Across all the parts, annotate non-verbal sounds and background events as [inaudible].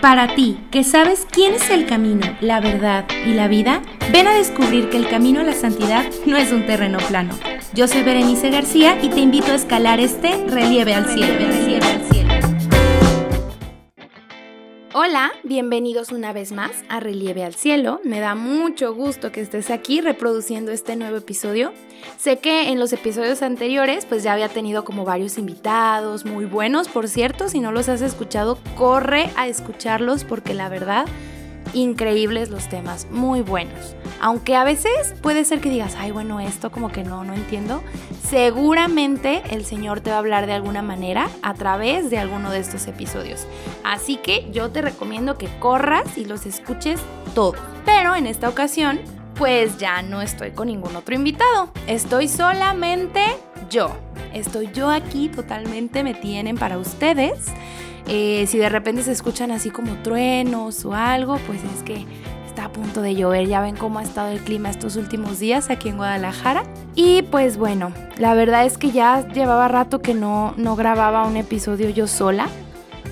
Para ti, que sabes quién es el camino, la verdad y la vida, ven a descubrir que el camino a la santidad no es un terreno plano. Yo soy Berenice García y te invito a escalar este relieve al cielo. Hola, bienvenidos una vez más a Relieve al Cielo. Me da mucho gusto que estés aquí reproduciendo este nuevo episodio. Sé que en los episodios anteriores pues ya había tenido como varios invitados, muy buenos por cierto, si no los has escuchado, corre a escucharlos porque la verdad increíbles los temas, muy buenos. Aunque a veces puede ser que digas, ay, bueno, esto como que no, no entiendo. Seguramente el Señor te va a hablar de alguna manera a través de alguno de estos episodios. Así que yo te recomiendo que corras y los escuches todos. Pero en esta ocasión, pues ya no estoy con ningún otro invitado. Estoy solamente yo. Estoy yo aquí, totalmente me tienen para ustedes. Eh, si de repente se escuchan así como truenos o algo, pues es que está a punto de llover. Ya ven cómo ha estado el clima estos últimos días aquí en Guadalajara. Y pues bueno, la verdad es que ya llevaba rato que no, no grababa un episodio yo sola.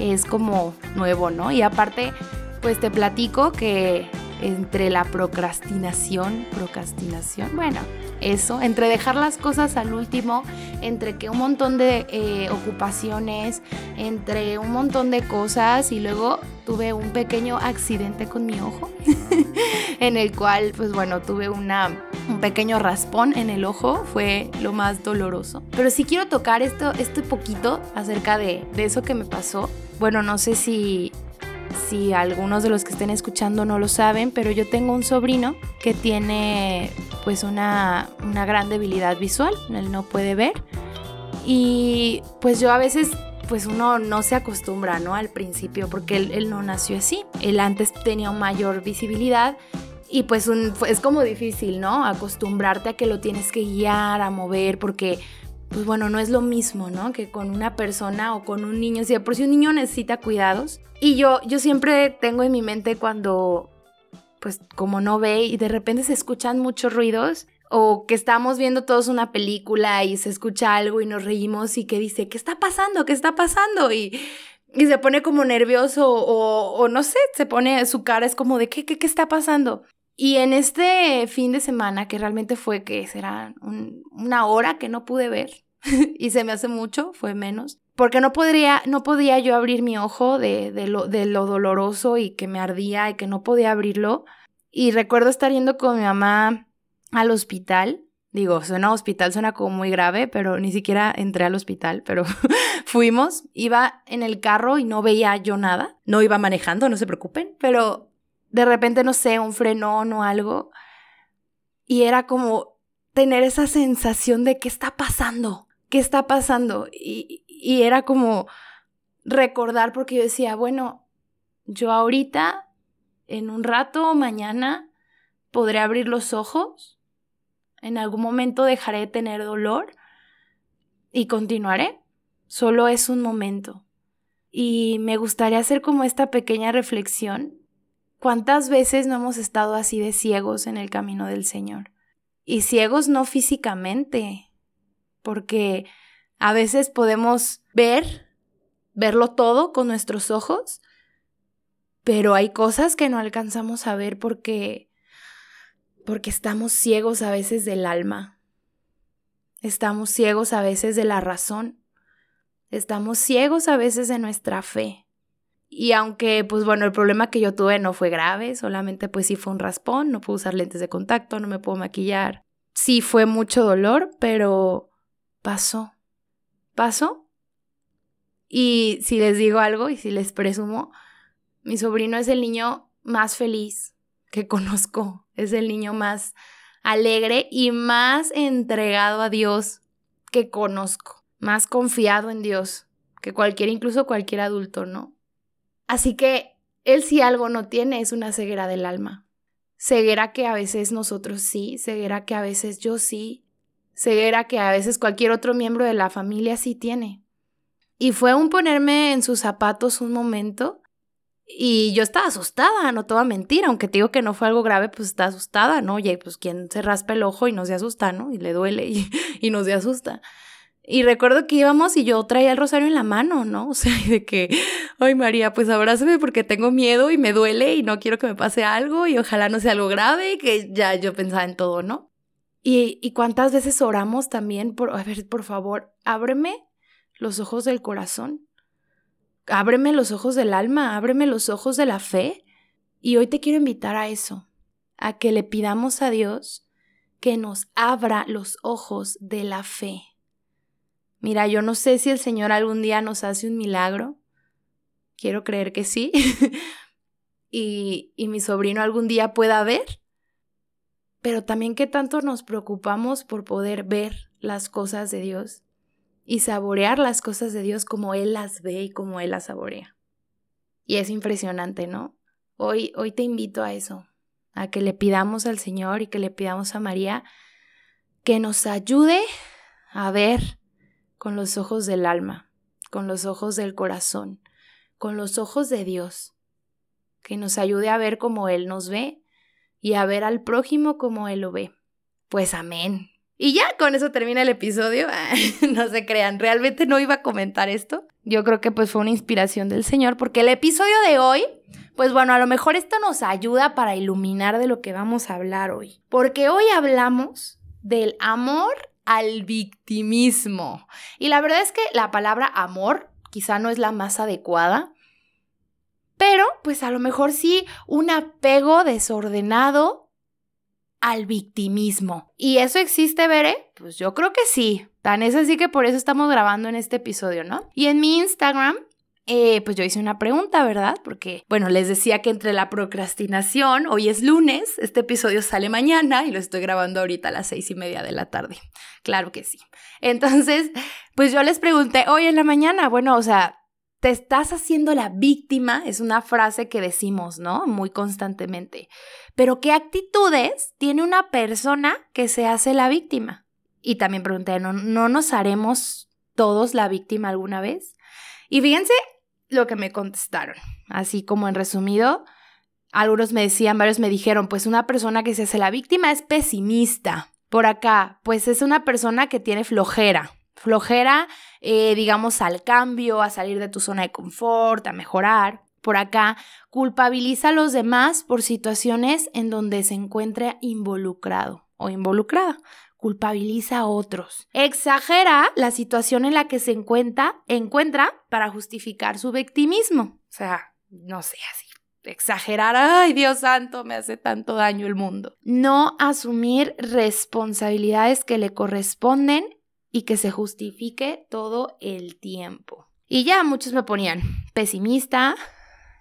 Es como nuevo, ¿no? Y aparte, pues te platico que entre la procrastinación, procrastinación, bueno, eso, entre dejar las cosas al último, entre que un montón de eh, ocupaciones, entre un montón de cosas y luego tuve un pequeño accidente con mi ojo, [laughs] en el cual, pues bueno, tuve una, un pequeño raspón en el ojo, fue lo más doloroso. Pero sí quiero tocar esto, este poquito acerca de, de eso que me pasó. Bueno, no sé si si algunos de los que estén escuchando no lo saben, pero yo tengo un sobrino que tiene pues una, gran debilidad visual, él no puede ver. Y pues yo a veces pues uno no se acostumbra, ¿no? Al principio, porque él, no nació así. Él antes tenía mayor visibilidad y pues es como difícil, ¿no? Acostumbrarte a que lo tienes que guiar, a mover, porque pues bueno, no es lo mismo, ¿no? Que con una persona o con un niño. O sea, por si un niño necesita cuidados. Y yo, yo siempre tengo en mi mente cuando, pues como no ve y de repente se escuchan muchos ruidos o que estamos viendo todos una película y se escucha algo y nos reímos y que dice, ¿qué está pasando? ¿Qué está pasando? Y, y se pone como nervioso o, no sé, se pone, su cara es como de, ¿qué, qué, qué está pasando? Y en este fin de semana, que realmente fue que será una hora que no pude ver, [laughs] y se me hace mucho, fue menos. Porque no podría, no podía yo abrir mi ojo de, de, lo, de lo doloroso y que me ardía y que no podía abrirlo. Y recuerdo estar yendo con mi mamá al hospital. Digo, suena hospital, suena como muy grave, pero ni siquiera entré al hospital, pero [laughs] fuimos. Iba en el carro y no veía yo nada. No iba manejando, no se preocupen, pero de repente, no sé, un frenón o algo. Y era como tener esa sensación de qué está pasando. ¿Qué está pasando? Y, era como recordar porque yo decía, bueno, yo ahorita, en un rato o mañana, podré abrir los ojos, en algún momento dejaré de tener dolor y continuaré. Solo es un momento. Y me gustaría hacer como esta pequeña reflexión. ¿Cuántas veces no hemos estado así de ciegos en el camino del Señor? Y ciegos no físicamente, porque a veces podemos ver, verlo todo con nuestros ojos, pero hay cosas que no alcanzamos a ver porque porque estamos ciegos a veces del alma. Estamos ciegos a veces de la razón. Estamos ciegos a veces de nuestra fe. Y aunque, pues bueno, el problema que yo tuve no fue grave, solamente pues sí fue un raspón, no puedo usar lentes de contacto, no me puedo maquillar. Sí fue mucho dolor, pero pasó. Pasó. Y si les digo algo y si les presumo, mi sobrino es el niño más feliz que [laughs] conozco. Es el niño más alegre y más entregado a Dios que conozco. Más confiado en Dios que cualquier, incluso cualquier adulto, ¿no? Así que él si algo no tiene es una ceguera del alma. Ceguera que a veces nosotros sí, ceguera que a veces yo sí, ceguera que a veces cualquier otro miembro de la familia sí tiene. Y fue un ponerme en sus zapatos un momento y yo estaba asustada, no te voy a mentir, aunque te digo que no fue algo grave, pues está asustada, ¿no? Oye, pues quien se raspa el ojo y no se asusta, ¿no? Y le duele y, [laughs] y no se asusta. Y recuerdo que íbamos y yo traía el rosario en la mano, ¿no? [laughs] O sea, de que, ay María, pues abrázame porque tengo miedo y me duele y no quiero que me pase algo y ojalá no sea algo grave que ya yo pensaba en todo, ¿no? Y, cuántas veces oramos también por, a ver, por favor, ábreme los ojos del corazón, ábreme los ojos del alma, ábreme los ojos de la fe. Y hoy te quiero invitar a eso, a que le pidamos a Dios que nos abra los ojos de la fe Mira, yo no sé si el Señor algún día nos hace un milagro. Quiero creer que sí. [laughs] y, y mi sobrino algún día pueda ver. Pero también qué tanto nos preocupamos por poder ver las cosas de Dios y saborear las cosas de Dios como Él las ve y como Él las saborea. Y es impresionante, ¿no? Hoy, hoy te invito a eso, a que le pidamos al Señor y que le pidamos a María que nos ayude a ver con los ojos del alma, con los ojos del corazón, con los ojos de Dios, que nos ayude a ver como Él nos ve y a ver al prójimo como Él lo ve. Pues amén. Y ya con eso termina el episodio. [laughs] no se crean, realmente no iba a comentar esto. Yo creo que pues fue una inspiración del Señor porque el episodio de hoy, pues bueno, a lo mejor esto nos ayuda para iluminar de lo que vamos a hablar hoy. Porque hoy hablamos del amor al victimismo. Y la verdad es que la palabra amor quizá no es la más adecuada, pero pues a lo mejor sí un apego desordenado al victimismo. ¿Y eso existe, Veré? Pues yo creo que sí. Tan es así que por eso estamos grabando en este episodio, ¿no? Y en mi Instagram eh, pues yo hice una pregunta, ¿verdad? Porque, bueno, les decía que entre la procrastinación, hoy es lunes, este episodio sale mañana y lo estoy grabando ahorita a las seis y media de la tarde. Claro que sí. Entonces, pues yo les pregunté hoy en la mañana, bueno, o sea, te estás haciendo la víctima, es una frase que decimos, ¿no? Muy constantemente. Pero ¿qué actitudes tiene una persona que se hace la víctima? Y también pregunté, ¿no, ¿no nos haremos todos la víctima alguna vez? Y fíjense lo que me contestaron. Así como en resumido, algunos me decían, varios me dijeron, pues una persona que se hace la víctima es pesimista. Por acá, pues es una persona que tiene flojera. Flojera, eh, digamos, al cambio, a salir de tu zona de confort, a mejorar. Por acá, culpabiliza a los demás por situaciones en donde se encuentra involucrado o involucrada culpabiliza a otros. Exagera la situación en la que se encuentra, encuentra para justificar su victimismo. O sea, no sé, así. Exagerar, ay Dios santo, me hace tanto daño el mundo. No asumir responsabilidades que le corresponden y que se justifique todo el tiempo. Y ya muchos me ponían pesimista,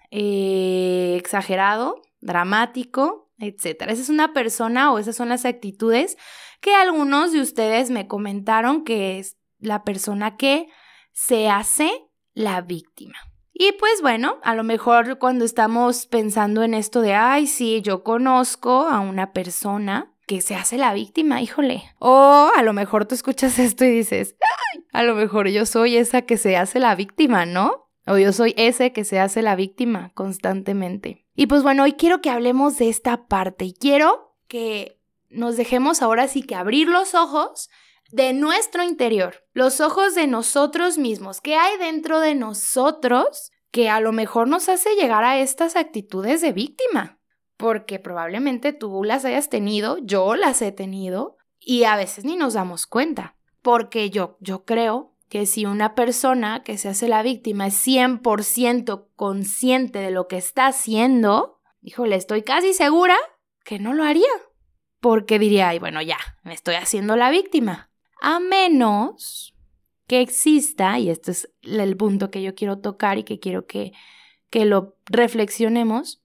eh, exagerado, dramático, etc. Esa es una persona o esas son las actitudes que algunos de ustedes me comentaron que es la persona que se hace la víctima. Y pues bueno, a lo mejor cuando estamos pensando en esto de, ay, sí, yo conozco a una persona que se hace la víctima, híjole. O a lo mejor tú escuchas esto y dices, ay, a lo mejor yo soy esa que se hace la víctima, ¿no? O yo soy ese que se hace la víctima constantemente. Y pues bueno, hoy quiero que hablemos de esta parte y quiero que nos dejemos ahora sí que abrir los ojos de nuestro interior, los ojos de nosotros mismos, ¿qué hay dentro de nosotros que a lo mejor nos hace llegar a estas actitudes de víctima? Porque probablemente tú las hayas tenido, yo las he tenido y a veces ni nos damos cuenta. Porque yo, yo creo que si una persona que se hace la víctima es 100% consciente de lo que está haciendo, híjole, estoy casi segura que no lo haría porque diría, ay, bueno, ya, me estoy haciendo la víctima. A menos que exista, y este es el punto que yo quiero tocar y que quiero que, que lo reflexionemos,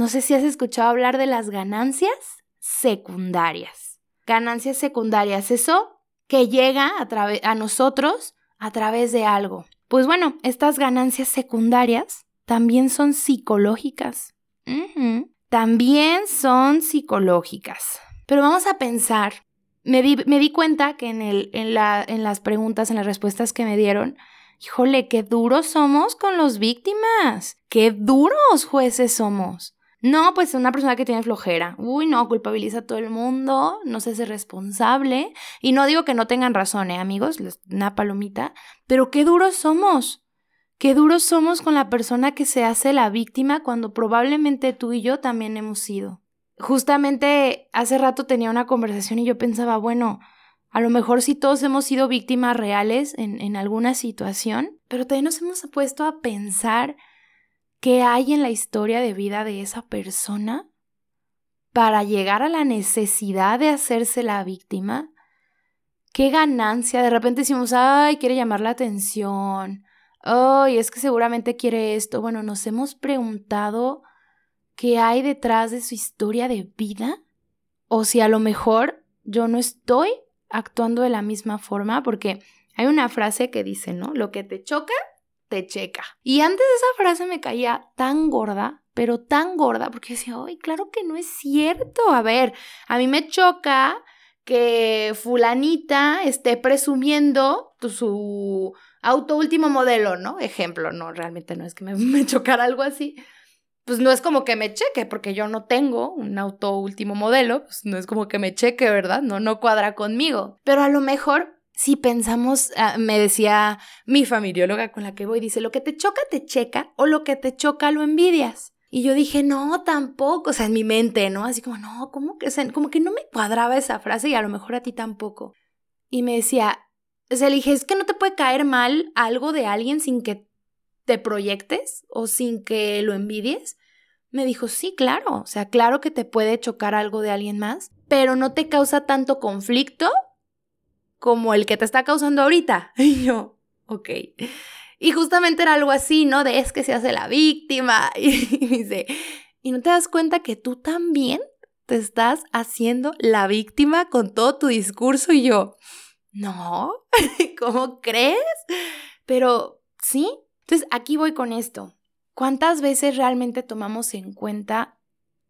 no sé si has escuchado hablar de las ganancias secundarias. Ganancias secundarias, eso que llega a, a nosotros a través de algo. Pues bueno, estas ganancias secundarias también son psicológicas. También son psicológicas. Pero vamos a pensar, me di, cuenta que en, el, en, la, en las preguntas, en las respuestas que me dieron, híjole, qué duros somos con los víctimas, qué duros jueces somos. No, pues una persona que tiene flojera. Uy, no, culpabiliza a todo el mundo, no se hace responsable. Y no digo que no tengan razón, ¿eh, amigos? Una palomita. Pero qué duros somos. Qué duros somos con la persona que se hace la víctima cuando probablemente tú y yo también hemos sido. Justamente hace rato tenía una conversación y yo pensaba, bueno, a lo mejor sí todos hemos sido víctimas reales en, en alguna situación, pero también nos hemos puesto a pensar qué hay en la historia de vida de esa persona para llegar a la necesidad de hacerse la víctima. Qué ganancia. De repente decimos, ay, quiere llamar la atención. Ay, es que seguramente quiere esto. Bueno, nos hemos preguntado qué hay detrás de su historia de vida. O si a lo mejor yo no estoy actuando de la misma forma, porque hay una frase que dice, ¿no? Lo que te choca, te checa. Y antes esa frase me caía tan gorda, pero tan gorda, porque decía, ay, claro que no es cierto. A ver, a mí me choca que fulanita esté presumiendo su auto último modelo, ¿no? Ejemplo, no, realmente no es que me, [laughs] me chocara algo así. Pues no es como que me cheque, porque yo no tengo un auto último modelo, pues no es como que me cheque, ¿verdad? No, no cuadra conmigo. Pero a lo mejor si pensamos, ah, me decía mi familióloga con la que voy, dice, lo que te choca te checa o lo que te choca lo envidias. Y yo dije, no, tampoco, o sea, en mi mente, ¿no? Así como, no, ¿cómo que? como que no me cuadraba esa frase y a lo mejor a ti tampoco. Y me decía, o sea, le dije, es que no te puede caer mal algo de alguien sin que te proyectes o sin que lo envidies. Me dijo, sí, claro, o sea, claro que te puede chocar algo de alguien más, pero no te causa tanto conflicto como el que te está causando ahorita. [laughs] Y yo, ok. Y justamente era algo así, ¿no? De es que se hace la víctima. [laughs] Y, dice, ¿y no te das cuenta que tú también te estás haciendo la víctima con todo tu discurso? Y yo, no, [laughs] ¿cómo crees? Pero sí. Entonces, aquí voy con esto. ¿Cuántas veces realmente tomamos en cuenta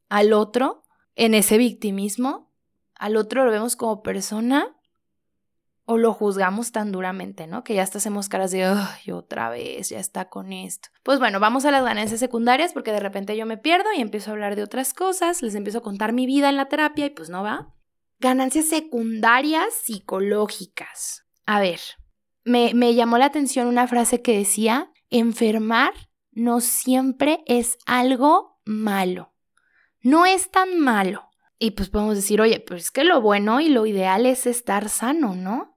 al otro en ese victimismo? Al otro lo vemos como persona o lo juzgamos tan duramente, ¿no? Que ya hasta hacemos caras de, ay, otra vez, ya está con esto. Pues bueno, vamos a las ganancias secundarias porque de repente yo me pierdo y empiezo a hablar de otras cosas, les empiezo a contar mi vida en la terapia y pues no va. Ganancias secundarias psicológicas. A ver, me, me llamó la atención una frase que decía, enfermar no siempre es algo malo. No es tan malo. Y pues podemos decir, oye, pues es que lo bueno y lo ideal es estar sano, ¿no?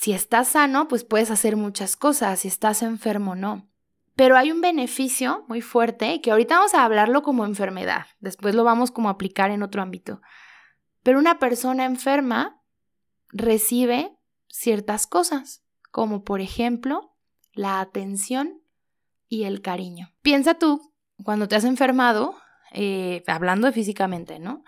Si estás sano, pues puedes hacer muchas cosas, si estás enfermo, no. Pero hay un beneficio muy fuerte que ahorita vamos a hablarlo como enfermedad, después lo vamos como a aplicar en otro ámbito. Pero una persona enferma recibe ciertas cosas, como por ejemplo la atención y el cariño. Piensa tú, cuando te has enfermado, eh, hablando físicamente, ¿no?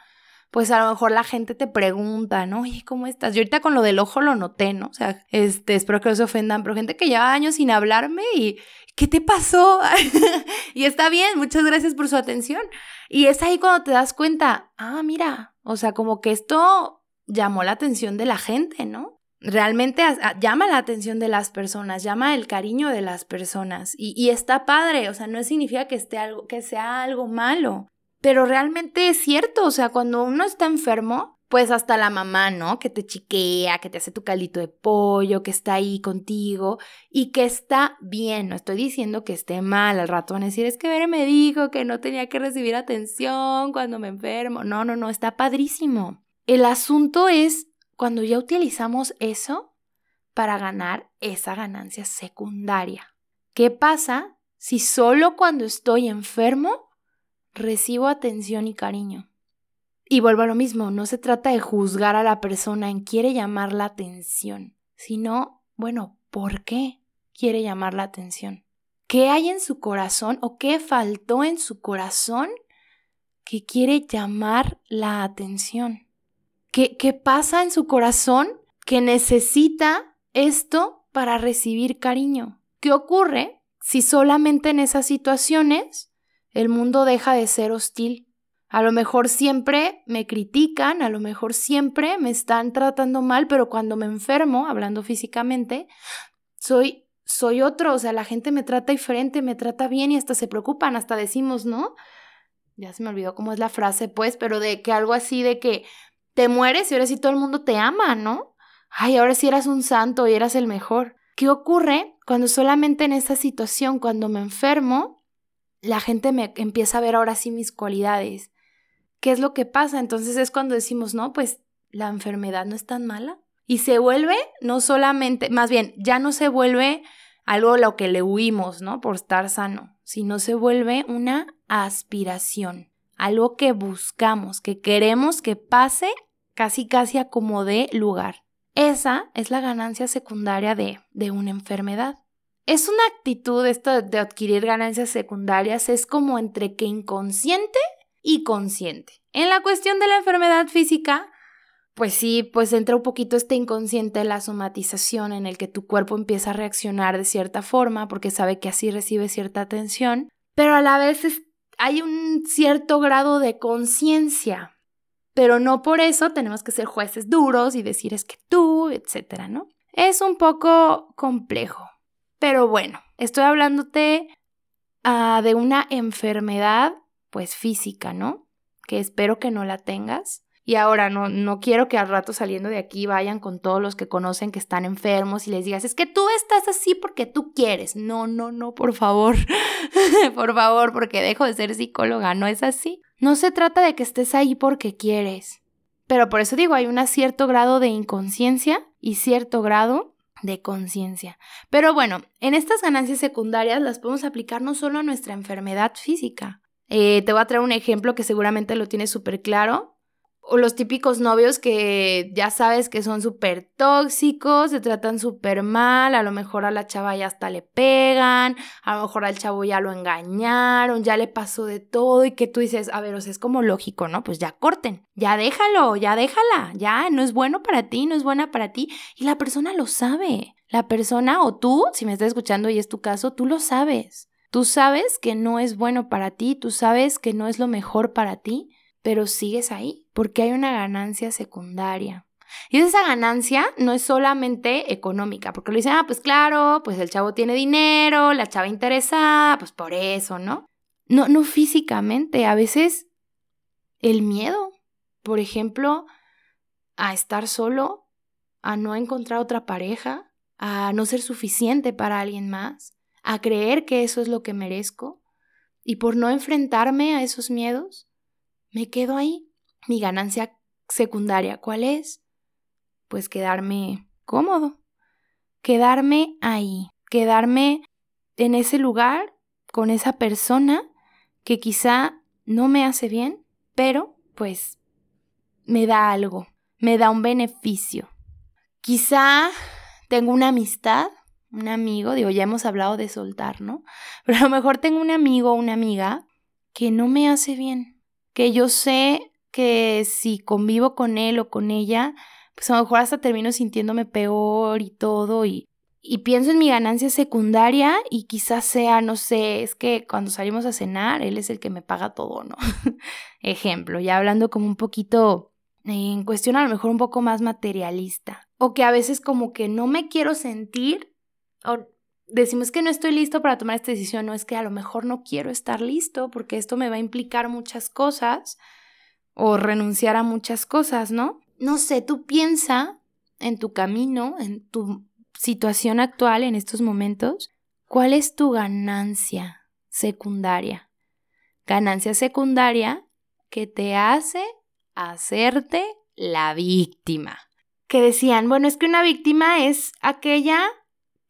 Pues a lo mejor la gente te pregunta, ¿no? Oye, ¿cómo estás? Yo ahorita con lo del ojo lo noté, ¿no? O sea, este, espero que no se ofendan, pero gente que lleva años sin hablarme y, ¿qué te pasó? [laughs] y está bien, muchas gracias por su atención. Y es ahí cuando te das cuenta, ah, mira, o sea, como que esto llamó la atención de la gente, ¿no? Realmente llama la atención de las personas, llama el cariño de las personas y, y está padre, o sea, no significa que, esté algo, que sea algo malo, pero realmente es cierto, o sea, cuando uno está enfermo, pues hasta la mamá, ¿no? Que te chiquea, que te hace tu calito de pollo, que está ahí contigo y que está bien. No estoy diciendo que esté mal. Al rato van a decir, es que Bere me dijo que no tenía que recibir atención cuando me enfermo. No, no, no, está padrísimo. El asunto es cuando ya utilizamos eso para ganar esa ganancia secundaria. ¿Qué pasa si solo cuando estoy enfermo recibo atención y cariño. Y vuelvo a lo mismo, no se trata de juzgar a la persona en quiere llamar la atención, sino, bueno, ¿por qué quiere llamar la atención? ¿Qué hay en su corazón o qué faltó en su corazón que quiere llamar la atención? ¿Qué, qué pasa en su corazón que necesita esto para recibir cariño? ¿Qué ocurre si solamente en esas situaciones el mundo deja de ser hostil. A lo mejor siempre me critican, a lo mejor siempre me están tratando mal, pero cuando me enfermo, hablando físicamente, soy soy otro, o sea, la gente me trata diferente, me trata bien y hasta se preocupan, hasta decimos, ¿no? ya se me olvidó cómo es la frase, pues, pero de que algo así de que te mueres y ahora sí todo el mundo te ama, ¿no? Ay, ahora sí eras un santo y eras el mejor. ¿Qué ocurre cuando solamente en esta situación, cuando me enfermo, la gente me empieza a ver ahora sí mis cualidades? ¿Qué es lo que pasa? Entonces es cuando decimos, no, pues la enfermedad no es tan mala. Y se vuelve no solamente, más bien, ya no se vuelve algo a lo que le huimos, ¿no? Por estar sano, sino se vuelve una aspiración, algo que buscamos, que queremos que pase casi casi a como de lugar. Esa es la ganancia secundaria de, de una enfermedad. Es una actitud esto de adquirir ganancias secundarias, es como entre que inconsciente y consciente. En la cuestión de la enfermedad física, pues sí, pues entra un poquito este inconsciente la somatización en el que tu cuerpo empieza a reaccionar de cierta forma porque sabe que así recibe cierta atención, pero a la vez hay un cierto grado de conciencia, pero no por eso tenemos que ser jueces duros y decir es que tú, etcétera, ¿no? Es un poco complejo, pero bueno, estoy hablándote uh, de una enfermedad, pues física, ¿no? Que espero que no la tengas y ahora no, no quiero que al rato saliendo de aquí vayan con todos los que conocen que están enfermos y les digas, es que tú estás así porque tú quieres. No, no, no, por favor. [laughs] por favor, porque dejo de ser psicóloga. No es así. No se trata de que estés ahí porque quieres. Pero por eso digo, hay un cierto grado de inconsciencia y cierto grado de conciencia. Pero bueno, en estas ganancias secundarias las podemos aplicar no solo a nuestra enfermedad física. Eh, te voy a traer un ejemplo que seguramente lo tienes súper claro o los típicos novios que ya sabes que son súper tóxicos, se tratan súper mal, a lo mejor a la chava ya hasta le pegan, a lo mejor al chavo ya lo engañaron, ya le pasó de todo y que tú dices, a ver, o sea, es como lógico, ¿no? Pues ya corten, ya déjalo, ya déjala, ya no es bueno para ti, no es buena para ti y la persona lo sabe. La persona o tú, si me estás escuchando y es tu caso, tú lo sabes. Tú sabes que no es bueno para ti, tú sabes que no es lo mejor para ti pero sigues ahí porque hay una ganancia secundaria. Y esa ganancia no es solamente económica, porque lo dicen, ah, pues claro, pues el chavo tiene dinero, la chava interesada, pues por eso, ¿no? No, no físicamente, a veces el miedo, por ejemplo, a estar solo, a no encontrar otra pareja, a no ser suficiente para alguien más, a creer que eso es lo que merezco, y por no enfrentarme a esos miedos, me quedo ahí. Mi ganancia secundaria, ¿cuál es? Pues quedarme cómodo, quedarme ahí, quedarme en ese lugar con esa persona que quizá no me hace bien, pero pues me da algo, me da un beneficio. Quizá tengo una amistad, un amigo, digo, ya hemos hablado de soltar, ¿no? Pero a lo mejor tengo un amigo o una amiga que no me hace bien, que yo sé que si convivo con él o con ella, pues a lo mejor hasta termino sintiéndome peor y todo y, y pienso en mi ganancia secundaria y quizás sea, no sé, es que cuando salimos a cenar, él es el que me paga todo, ¿no? [laughs] Ejemplo, ya hablando como un poquito en cuestión a lo mejor un poco más materialista. O que a veces como que no me quiero sentir, decimos que no estoy listo para tomar esta decisión, no es que a lo mejor no quiero estar listo porque esto me va a implicar muchas cosas o renunciar a muchas cosas, ¿no? No sé, tú piensa en tu camino, en tu situación actual, en estos momentos, ¿cuál es tu ganancia secundaria? Ganancia secundaria que te hace hacerte la víctima. Que decían, bueno, es que una víctima es aquella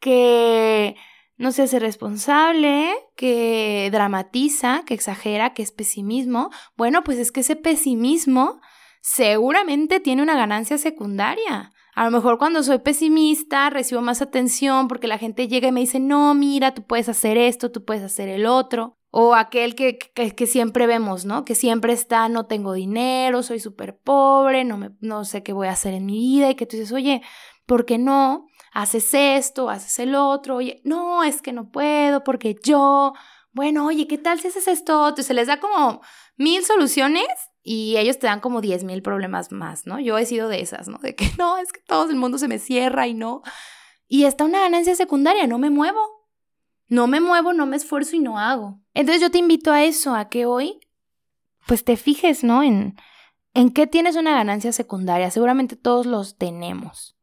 que no se hace responsable, que dramatiza, que exagera, que es pesimismo. Bueno, pues es que ese pesimismo seguramente tiene una ganancia secundaria. A lo mejor cuando soy pesimista recibo más atención porque la gente llega y me dice, no, mira, tú puedes hacer esto, tú puedes hacer el otro. O aquel que, que, siempre vemos, ¿no? Que siempre está, no tengo dinero, soy súper pobre, no, me, no sé qué voy a hacer en mi vida y que tú dices, oye, ¿por qué no? haces esto, haces el otro, oye, no, es que no puedo porque yo, bueno, oye, ¿qué tal si haces esto? Entonces se les da como mil soluciones y ellos te dan como diez mil problemas más, ¿no? Yo he sido de esas, ¿no? De que [laughs] no, es que todo el mundo se me cierra y no. Y está una ganancia secundaria, no me muevo. No me muevo, no me esfuerzo y no hago. Entonces yo te invito a eso, a que hoy pues te fijes, ¿no? En, en qué tienes una ganancia secundaria. Seguramente todos los tenemos.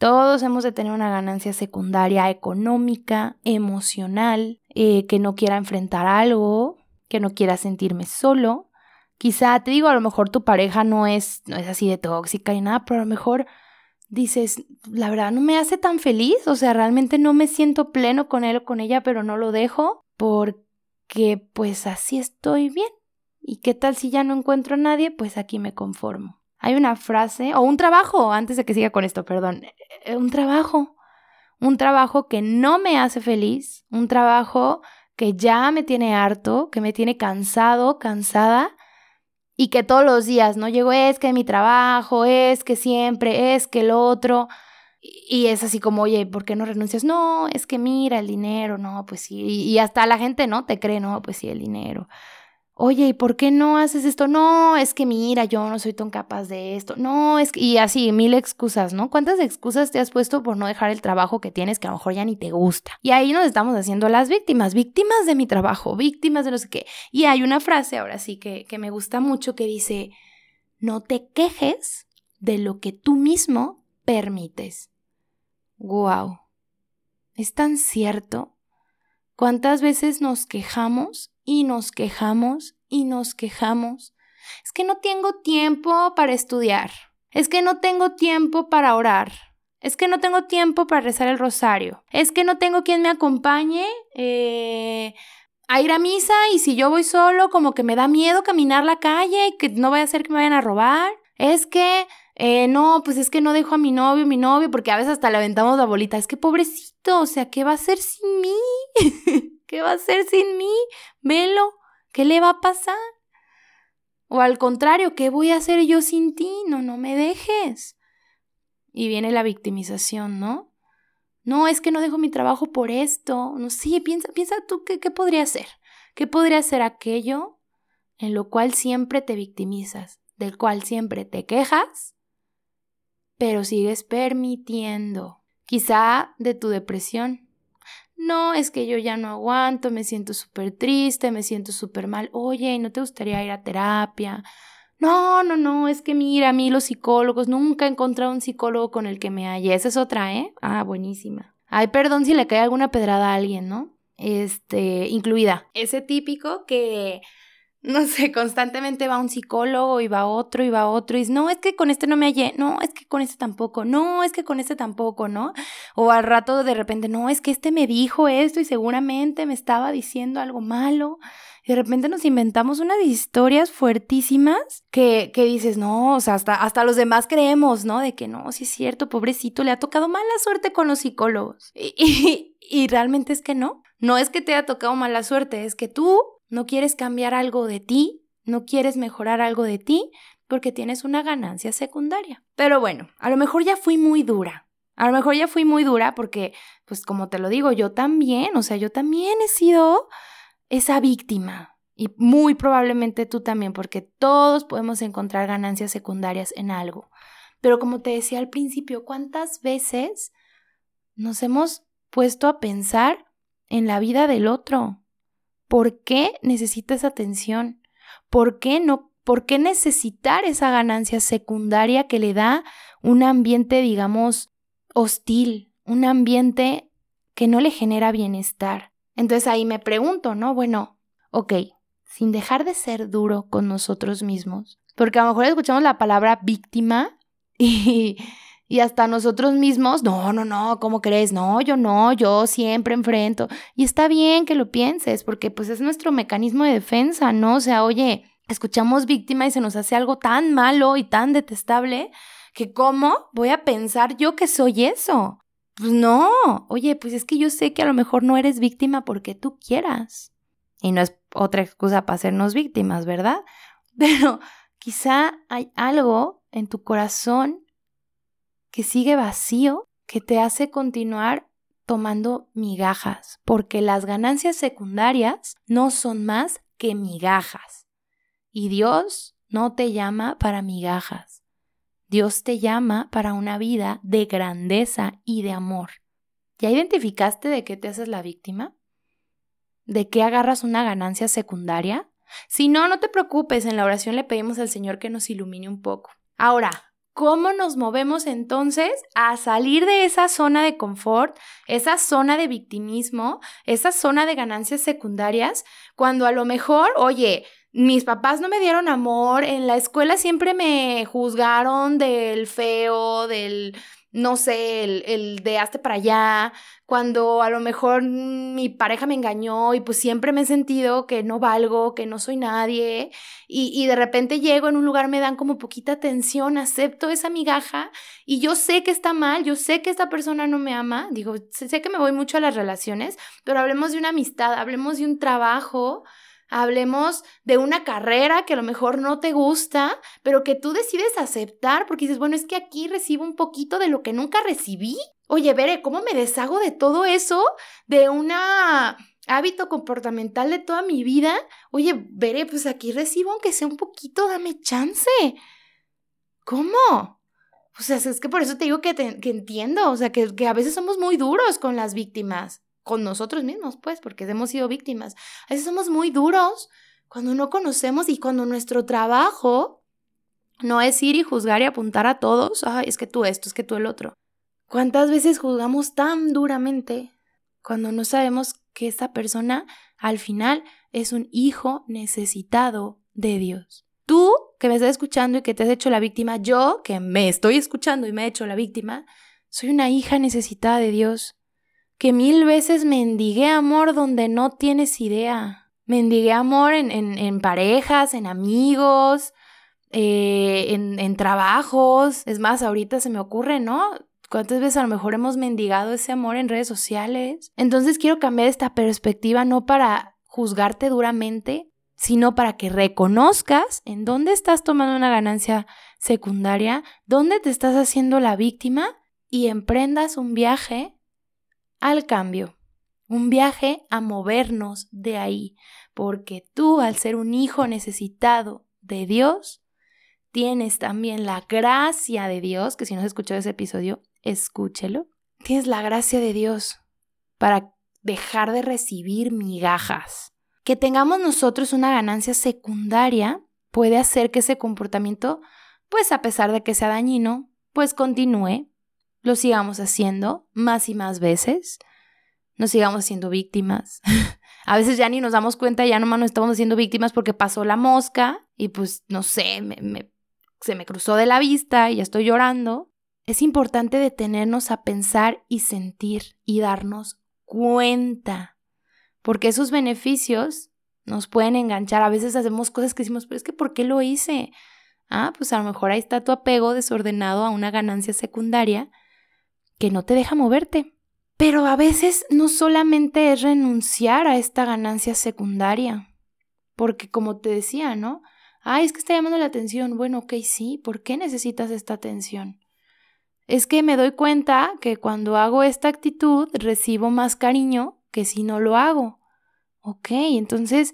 Todos hemos de tener una ganancia secundaria económica, emocional, eh, que no quiera enfrentar algo, que no quiera sentirme solo. Quizá, te digo, a lo mejor tu pareja no es, no es así de tóxica y nada, pero a lo mejor dices, la verdad no me hace tan feliz, o sea, realmente no me siento pleno con él o con ella, pero no lo dejo porque pues así estoy bien. ¿Y qué tal si ya no encuentro a nadie? Pues aquí me conformo. Hay una frase, o un trabajo, antes de que siga con esto, perdón, eh, un trabajo, un trabajo que no me hace feliz, un trabajo que ya me tiene harto, que me tiene cansado, cansada, y que todos los días, ¿no? Llego, es que mi trabajo, es que siempre, es que el otro, y es así como, oye, ¿por qué no renuncias? No, es que mira el dinero, no, pues sí, y hasta la gente, ¿no? Te cree, no, pues sí, el dinero oye, ¿y por qué no haces esto? No, es que mira, yo no soy tan capaz de esto. No, es que, y así, mil excusas, ¿no? ¿Cuántas excusas te has puesto por no dejar el trabajo que tienes que a lo mejor ya ni te gusta? Y ahí nos estamos haciendo las víctimas, víctimas de mi trabajo, víctimas de no sé qué. Y hay una frase ahora sí que, que me gusta mucho que dice, no te quejes de lo que tú mismo permites. ¡Guau! Es tan cierto. ¿Cuántas veces nos quejamos y nos quejamos y nos quejamos. Es que no tengo tiempo para estudiar. Es que no tengo tiempo para orar. Es que no tengo tiempo para rezar el rosario. Es que no tengo quien me acompañe eh, a ir a misa y si yo voy solo, como que me da miedo caminar la calle que no vaya a ser que me vayan a robar. Es que eh, no, pues es que no dejo a mi novio, mi novio, porque a veces hasta le aventamos la bolita. Es que pobrecito, o sea, ¿qué va a hacer sin mí? [laughs] ¿Qué va a hacer sin mí? Velo, ¿qué le va a pasar? O al contrario, ¿qué voy a hacer yo sin ti? No, no me dejes. Y viene la victimización, ¿no? No, es que no dejo mi trabajo por esto. No, sí, piensa, piensa tú qué, qué podría ser. ¿Qué podría ser aquello en lo cual siempre te victimizas, del cual siempre te quejas, pero sigues permitiendo? Quizá de tu depresión, no, es que yo ya no aguanto, me siento súper triste, me siento súper mal. Oye, ¿no te gustaría ir a terapia? No, no, no, es que mira, a mí los psicólogos, nunca he encontrado un psicólogo con el que me haya. Esa es otra, ¿eh? Ah, buenísima. Ay, perdón si le cae alguna pedrada a alguien, ¿no? Este, incluida. Ese típico que no sé, constantemente va un psicólogo y va otro y va otro y no, es que con este no me hallé, no, es que con este tampoco, no, es que con este tampoco, ¿no? O al rato de repente, no, es que este me dijo esto y seguramente me estaba diciendo algo malo. Y de repente nos inventamos unas historias fuertísimas que, que dices, no, o sea, hasta, hasta los demás creemos, ¿no? De que no, sí es cierto, pobrecito, le ha tocado mala suerte con los psicólogos. Y, y, y realmente es que no. No es que te haya tocado mala suerte, es que tú no quieres cambiar algo de ti, no quieres mejorar algo de ti porque tienes una ganancia secundaria. Pero bueno, a lo mejor ya fui muy dura. A lo mejor ya fui muy dura porque, pues como te lo digo, yo también, o sea, yo también he sido esa víctima. Y muy probablemente tú también, porque todos podemos encontrar ganancias secundarias en algo. Pero como te decía al principio, ¿cuántas veces nos hemos puesto a pensar en la vida del otro? ¿Por qué necesita esa atención? ¿Por qué no? ¿Por qué necesitar esa ganancia secundaria que le da un ambiente, digamos, hostil, un ambiente que no le genera bienestar? Entonces ahí me pregunto, ¿no? Bueno, ok, sin dejar de ser duro con nosotros mismos, porque a lo mejor escuchamos la palabra víctima y y hasta nosotros mismos, no, no, no, ¿cómo crees? No, yo no, yo siempre enfrento. Y está bien que lo pienses, porque pues es nuestro mecanismo de defensa, ¿no? O sea, oye, escuchamos víctima y se nos hace algo tan malo y tan detestable que ¿cómo voy a pensar yo que soy eso? Pues no, oye, pues es que yo sé que a lo mejor no eres víctima porque tú quieras. Y no es otra excusa para hacernos víctimas, ¿verdad? [laughs] Pero quizá hay algo en tu corazón que sigue vacío, que te hace continuar tomando migajas, porque las ganancias secundarias no son más que migajas. Y Dios no te llama para migajas. Dios te llama para una vida de grandeza y de amor. ¿Ya identificaste de qué te haces la víctima? ¿De qué agarras una ganancia secundaria? Si no, no te preocupes, en la oración le pedimos al Señor que nos ilumine un poco. Ahora, ¿cómo nos movemos entonces a salir de esa zona de confort, esa zona de victimismo, esa zona de ganancias secundarias, cuando a lo mejor, oye, mis papás no me dieron amor, en la escuela siempre me juzgaron del feo, del no sé, el, el, de hazte para allá, cuando a lo mejor mi pareja me engañó y pues siempre me he sentido que no valgo, que no soy nadie y, y de repente llego en un lugar, me dan como poquita atención, acepto esa migaja y yo sé que está mal, yo sé que esta persona no me ama, digo, sé que me voy mucho a las relaciones, pero hablemos de una amistad, hablemos de un trabajo, hablemos de una carrera que a lo mejor no te gusta, pero que tú decides aceptar porque dices, bueno, es que aquí recibo un poquito de lo que nunca recibí. Oye, veré, ¿cómo me deshago de todo eso? De un hábito comportamental de toda mi vida. Oye, veré, pues aquí recibo aunque sea un poquito, dame chance. ¿Cómo? O sea, es que por eso te digo que, que entiendo, o sea, que a veces somos muy duros con las víctimas con nosotros mismos, pues, porque hemos sido víctimas. A veces somos muy duros cuando no conocemos y cuando nuestro trabajo no es ir y juzgar y apuntar a todos, es que tú esto, es que tú el otro. ¿Cuántas veces juzgamos tan duramente cuando no sabemos que esta persona al final es un hijo necesitado de Dios? Tú que me estás escuchando y que te has hecho la víctima, yo que me estoy escuchando y me he hecho la víctima, soy una hija necesitada de Dios que mil veces mendigué amor donde no tienes idea. Mendigué amor en, en, parejas, en amigos, eh, en, en trabajos. Es más, ahorita se me ocurre, ¿no? ¿Cuántas veces a lo mejor hemos mendigado ese amor en redes sociales? Entonces quiero cambiar esta perspectiva no para juzgarte duramente, sino para que reconozcas en dónde estás tomando una ganancia secundaria, dónde te estás haciendo la víctima y emprendas un viaje al cambio, un viaje a movernos de ahí, porque tú al ser un hijo necesitado de Dios, tienes también la gracia de Dios, que si no has escuchado ese episodio, escúchelo. Tienes la gracia de Dios para dejar de recibir migajas. Que tengamos nosotros una ganancia secundaria puede hacer que ese comportamiento, pues a pesar de que sea dañino, pues continúe lo sigamos haciendo más y más veces, nos sigamos siendo víctimas. [laughs] a veces ya ni nos damos cuenta, ya nomás nos estamos haciendo víctimas porque pasó la mosca y pues no sé, se me cruzó de la vista y ya estoy llorando. Es importante detenernos a pensar y sentir y darnos cuenta, porque esos beneficios nos pueden enganchar. A veces hacemos cosas que decimos, pero es que ¿por qué lo hice? Ah, pues a lo mejor ahí está tu apego desordenado a una ganancia secundaria que no te deja moverte. Pero a veces no solamente es renunciar a esta ganancia secundaria, porque como te decía, ¿no? Ay, es que está llamando la atención. Bueno, ok, sí, ¿por qué necesitas esta atención? Es que me doy cuenta que cuando hago esta actitud recibo más cariño que si no lo hago. Ok, entonces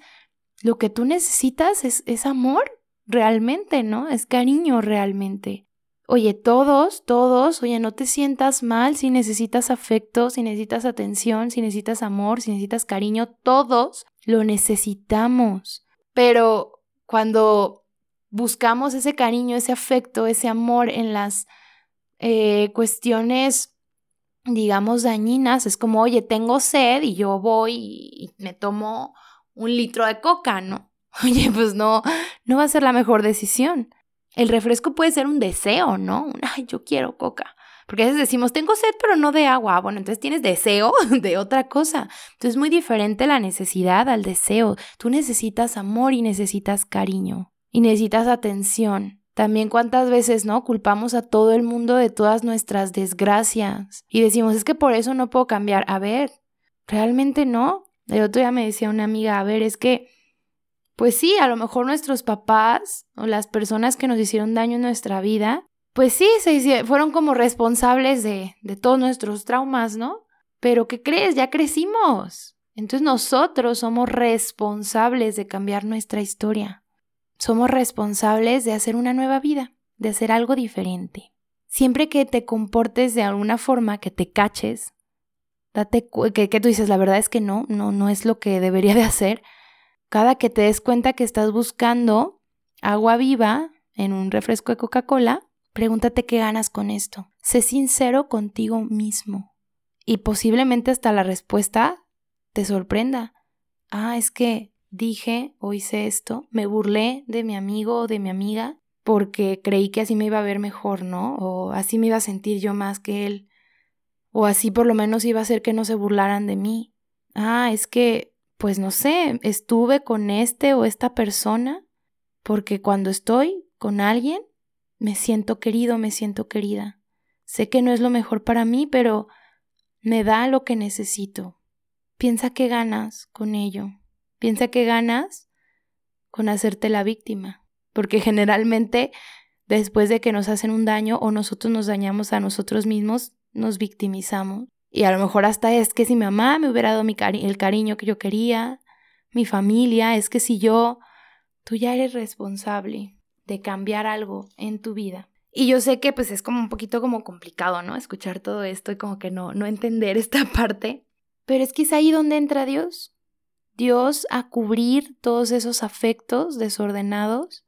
lo que tú necesitas es, es amor realmente, ¿no? Es cariño realmente. Oye, todos, todos, oye, no te sientas mal si necesitas afecto, si necesitas atención, si necesitas amor, si necesitas cariño, todos lo necesitamos. Pero cuando buscamos ese cariño, ese afecto, ese amor en las eh, cuestiones, digamos, dañinas, es como, oye, tengo sed y yo voy y me tomo un litro de coca, ¿no? [laughs] Oye, pues no, no va a ser la mejor decisión. El refresco puede ser un deseo, ¿no? ay, yo quiero coca. Porque a veces decimos, tengo sed, pero no de agua. Bueno, entonces tienes deseo [laughs] de otra cosa. Entonces es muy diferente la necesidad al deseo. Tú necesitas amor y necesitas cariño. Y necesitas atención. También cuántas veces, ¿no? Culpamos a todo el mundo de todas nuestras desgracias. Y decimos, es que por eso no puedo cambiar. A ver, realmente no. El otro día me decía una amiga, a ver, es que pues sí, a lo mejor nuestros papás o las personas que nos hicieron daño en nuestra vida, pues sí, se fueron como responsables de, de todos nuestros traumas, ¿no? Pero ¿qué crees? Ya crecimos. Entonces nosotros somos responsables de cambiar nuestra historia. Somos responsables de hacer una nueva vida, de hacer algo diferente. Siempre que te comportes de alguna forma, que te caches, date que, que tú dices, la verdad es que no, no, no es lo que debería de hacer, Cada que te des cuenta que estás buscando agua viva en un refresco de Coca-Cola, pregúntate qué ganas con esto. Sé sincero contigo mismo. Y posiblemente hasta la respuesta te sorprenda. Ah, es que dije o hice esto, me burlé de mi amigo o de mi amiga porque creí que así me iba a ver mejor, ¿no? O así me iba a sentir yo más que él. O así por lo menos iba a hacer que no se burlaran de mí. Ah, es que, pues no sé, estuve con este o esta persona porque cuando estoy con alguien me siento querido, me siento querida. Sé que no es lo mejor para mí, pero me da lo que necesito. Piensa que ganas con ello. Piensa que ganas con hacerte la víctima, porque generalmente después de que nos hacen un daño o nosotros nos dañamos a nosotros mismos, nos victimizamos. Y a lo mejor hasta es que si mi mamá me hubiera dado el cariño que yo quería, mi familia, es que si yo, tú ya eres responsable de cambiar algo en tu vida. Y yo sé que pues es como un poquito como complicado, ¿no? Escuchar todo esto y como que no, no entender [laughs] esta parte. Pero es que es ahí donde entra Dios. Dios a cubrir todos esos afectos desordenados,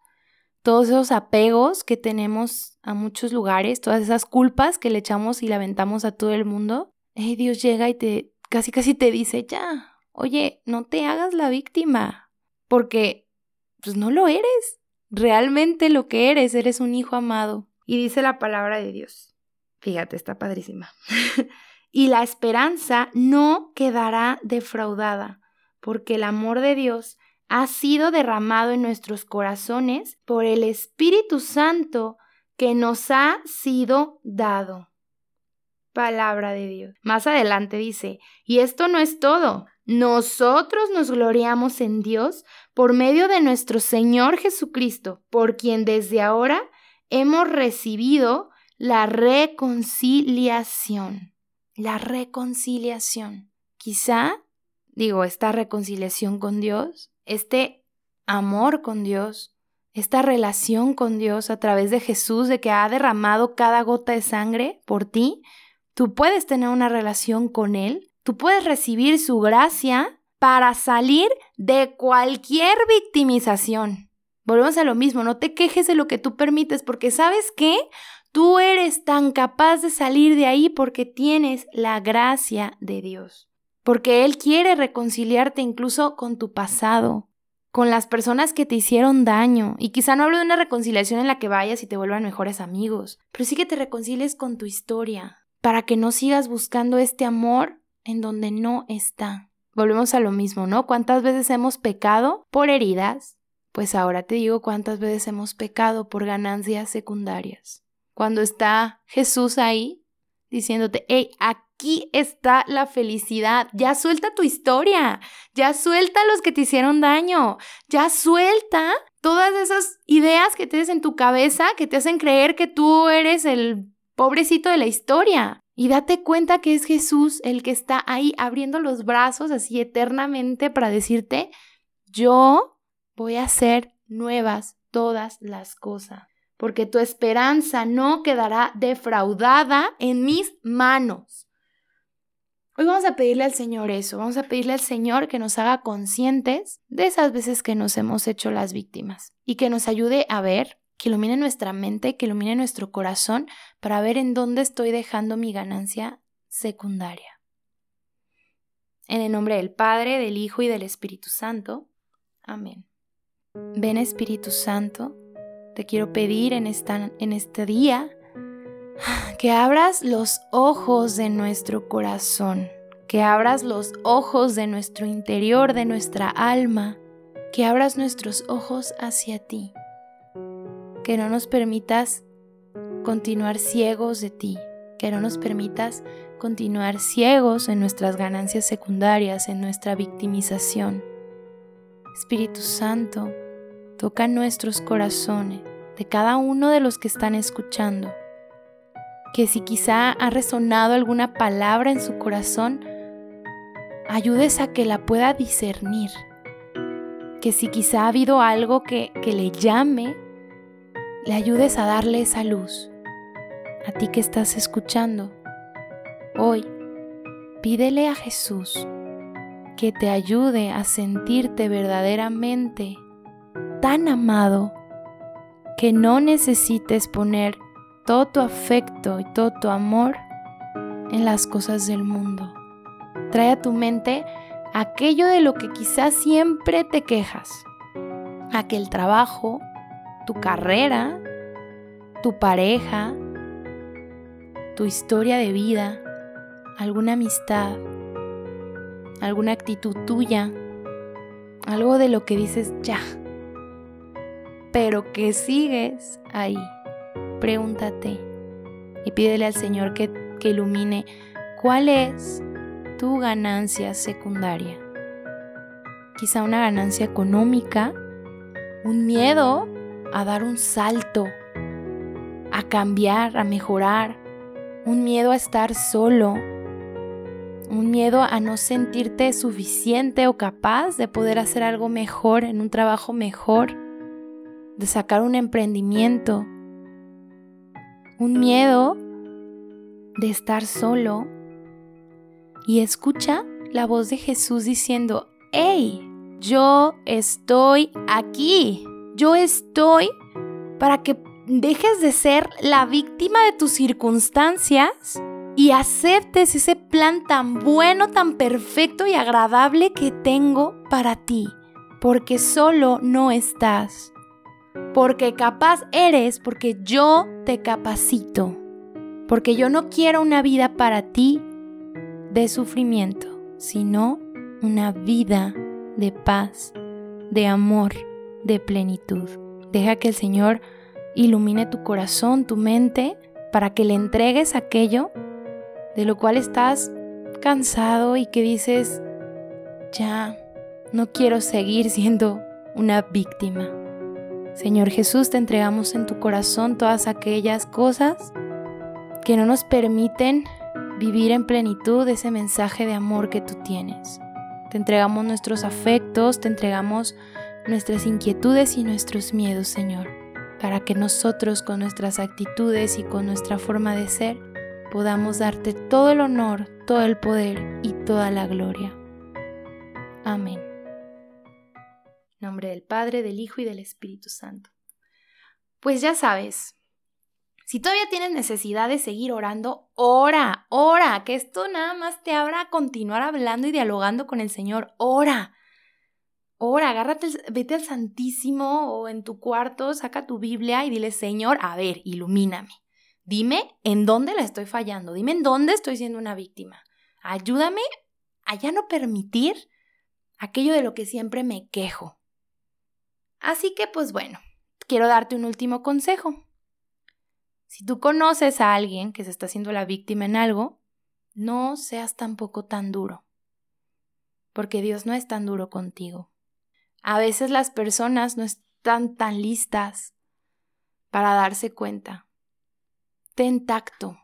todos esos apegos que tenemos a muchos lugares, todas esas culpas que le echamos y le aventamos a todo el mundo. Dios llega y te casi casi te dice, ya, oye, no te hagas la víctima, porque pues no lo eres. Realmente lo que eres, eres un hijo amado. Y dice la palabra de Dios. Fíjate, está padrísima. [laughs] y la esperanza no quedará defraudada porque el amor de Dios ha sido derramado en nuestros corazones por el Espíritu Santo que nos ha sido dado. Palabra de Dios. Más adelante dice, y esto no es todo. Nosotros nos gloriamos en Dios por medio de nuestro Señor Jesucristo, por quien desde ahora hemos recibido la reconciliación. La reconciliación. Quizá digo, esta reconciliación con Dios, este amor con Dios, esta relación con Dios a través de Jesús, de que ha derramado cada gota de sangre por ti, tú puedes tener una relación con Él, tú puedes recibir su gracia para salir de cualquier victimización. Volvemos a lo mismo, no te quejes de lo que tú permites, porque sabes qué? Tú eres tan capaz de salir de ahí porque tienes la gracia de Dios porque Él quiere reconciliarte incluso con tu pasado, con las personas que te hicieron daño. Y quizá no hablo de una reconciliación en la que vayas y te vuelvan mejores amigos, pero sí que te reconcilies con tu historia, para que no sigas buscando este amor en donde no está. Volvemos a lo mismo, ¿no? ¿Cuántas veces hemos pecado por heridas? Pues ahora te digo cuántas veces hemos pecado por ganancias secundarias. Cuando está Jesús ahí diciéndote, hey, aquí está la felicidad. Ya suelta tu historia, ya suelta los que te hicieron daño, ya suelta todas esas ideas que tienes en tu cabeza que te hacen creer que tú eres el pobrecito de la historia. Y date cuenta que es Jesús el que está ahí abriendo los brazos así eternamente para decirte, yo voy a hacer nuevas todas las cosas porque tu esperanza no quedará defraudada en mis manos. Hoy vamos a pedirle al Señor eso, vamos a pedirle al Señor que nos haga conscientes de esas veces que nos hemos hecho las víctimas y que nos ayude a ver, que ilumine nuestra mente, que ilumine nuestro corazón para ver en dónde estoy dejando mi ganancia secundaria. En el nombre del Padre, del Hijo y del Espíritu Santo. Amén. Ven Espíritu Santo te quiero pedir en, esta, en este día que abras los ojos de nuestro corazón, que abras los ojos de nuestro interior, de nuestra alma, que abras nuestros ojos hacia ti, que no nos permitas continuar ciegos de ti, que no nos permitas continuar ciegos en nuestras ganancias secundarias, en nuestra victimización. Espíritu Santo, toca nuestros corazones, de cada uno de los que están escuchando. Que si quizá ha resonado alguna palabra en su corazón, ayudes a que la pueda discernir. Que si quizá ha habido algo que, que le llame, le ayudes a darle esa luz. A ti que estás escuchando, hoy pídele a Jesús que te ayude a sentirte verdaderamente tan amado que no necesites poner todo tu afecto y todo tu amor en las cosas del mundo. Trae a tu mente aquello de lo que quizás siempre te quejas. Aquel trabajo, tu carrera, tu pareja, tu historia de vida, alguna amistad, alguna actitud tuya, algo de lo que dices ya, pero que sigues ahí. Pregúntate y pídele al Señor que, ilumine cuál es tu ganancia secundaria. Quizá una ganancia económica, un miedo a dar un salto, a cambiar, a mejorar, un miedo a estar solo, un miedo a no sentirte suficiente o capaz de poder hacer algo mejor en un trabajo mejor, de sacar un emprendimiento, un miedo de estar solo. Y escucha la voz de Jesús diciendo, hey, yo estoy aquí, yo estoy para que dejes de ser la víctima de tus circunstancias y aceptes ese plan tan bueno, tan perfecto y agradable que tengo para ti, porque solo no estás, porque capaz eres, porque yo te capacito, porque yo no quiero una vida para ti de sufrimiento, sino una vida de paz, de amor, de plenitud. Deja que el Señor ilumine tu corazón, tu mente, para que le entregues aquello de lo cual estás cansado y que dices, ya, no quiero seguir siendo una víctima. Señor Jesús, te entregamos en tu corazón todas aquellas cosas que no nos permiten vivir en plenitud ese mensaje de amor que tú tienes. Te entregamos nuestros afectos, te entregamos nuestras inquietudes y nuestros miedos, Señor, para que nosotros con nuestras actitudes y con nuestra forma de ser podamos darte todo el honor, todo el poder y toda la gloria. Amén. Nombre del Padre, del Hijo y del Espíritu Santo. Pues ya sabes, si todavía tienes necesidad de seguir orando, ora, ora, que esto nada más te abra a continuar hablando y dialogando con el Señor. Ora, ora, agárrate, vete al Santísimo o en tu cuarto, saca tu Biblia y dile, Señor, a ver, ilumíname. Dime en dónde la estoy fallando, dime en dónde estoy siendo una víctima. Ayúdame a ya no permitir aquello de lo que siempre me quejo. Así que, pues bueno, quiero darte un último consejo. Si tú conoces a alguien que se está haciendo la víctima en algo, no seas tampoco tan duro, porque Dios no es tan duro contigo. A veces las personas no están tan listas para darse cuenta. Ten tacto,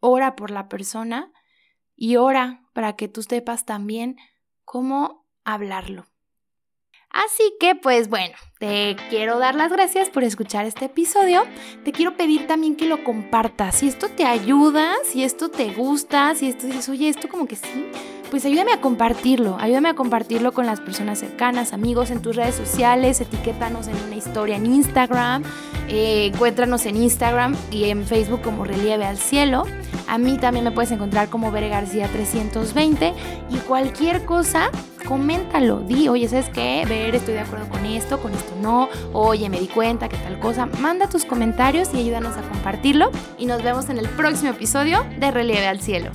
ora por la persona y ora para que tú sepas también cómo hablarlo. Así que pues bueno, te quiero dar las gracias por escuchar este episodio. Te quiero pedir también que lo compartas. Si esto te ayuda, si esto te gusta, si esto dices, oye, esto como que sí, pues ayúdame a compartirlo. Ayúdame a compartirlo con las personas cercanas, amigos, en tus redes sociales. Etiquétanos en una historia en Instagram. Eh, encuéntranos en Instagram y en Facebook como Relieve al Cielo. A mí también me puedes encontrar como Bere García 320 y cualquier cosa coméntalo, di, oye, ¿sabes qué? Ver, estoy de acuerdo con esto, con esto no, oye, me di cuenta que tal cosa. Manda tus comentarios y ayúdanos a compartirlo y nos vemos en el próximo episodio de Relieve al Cielo.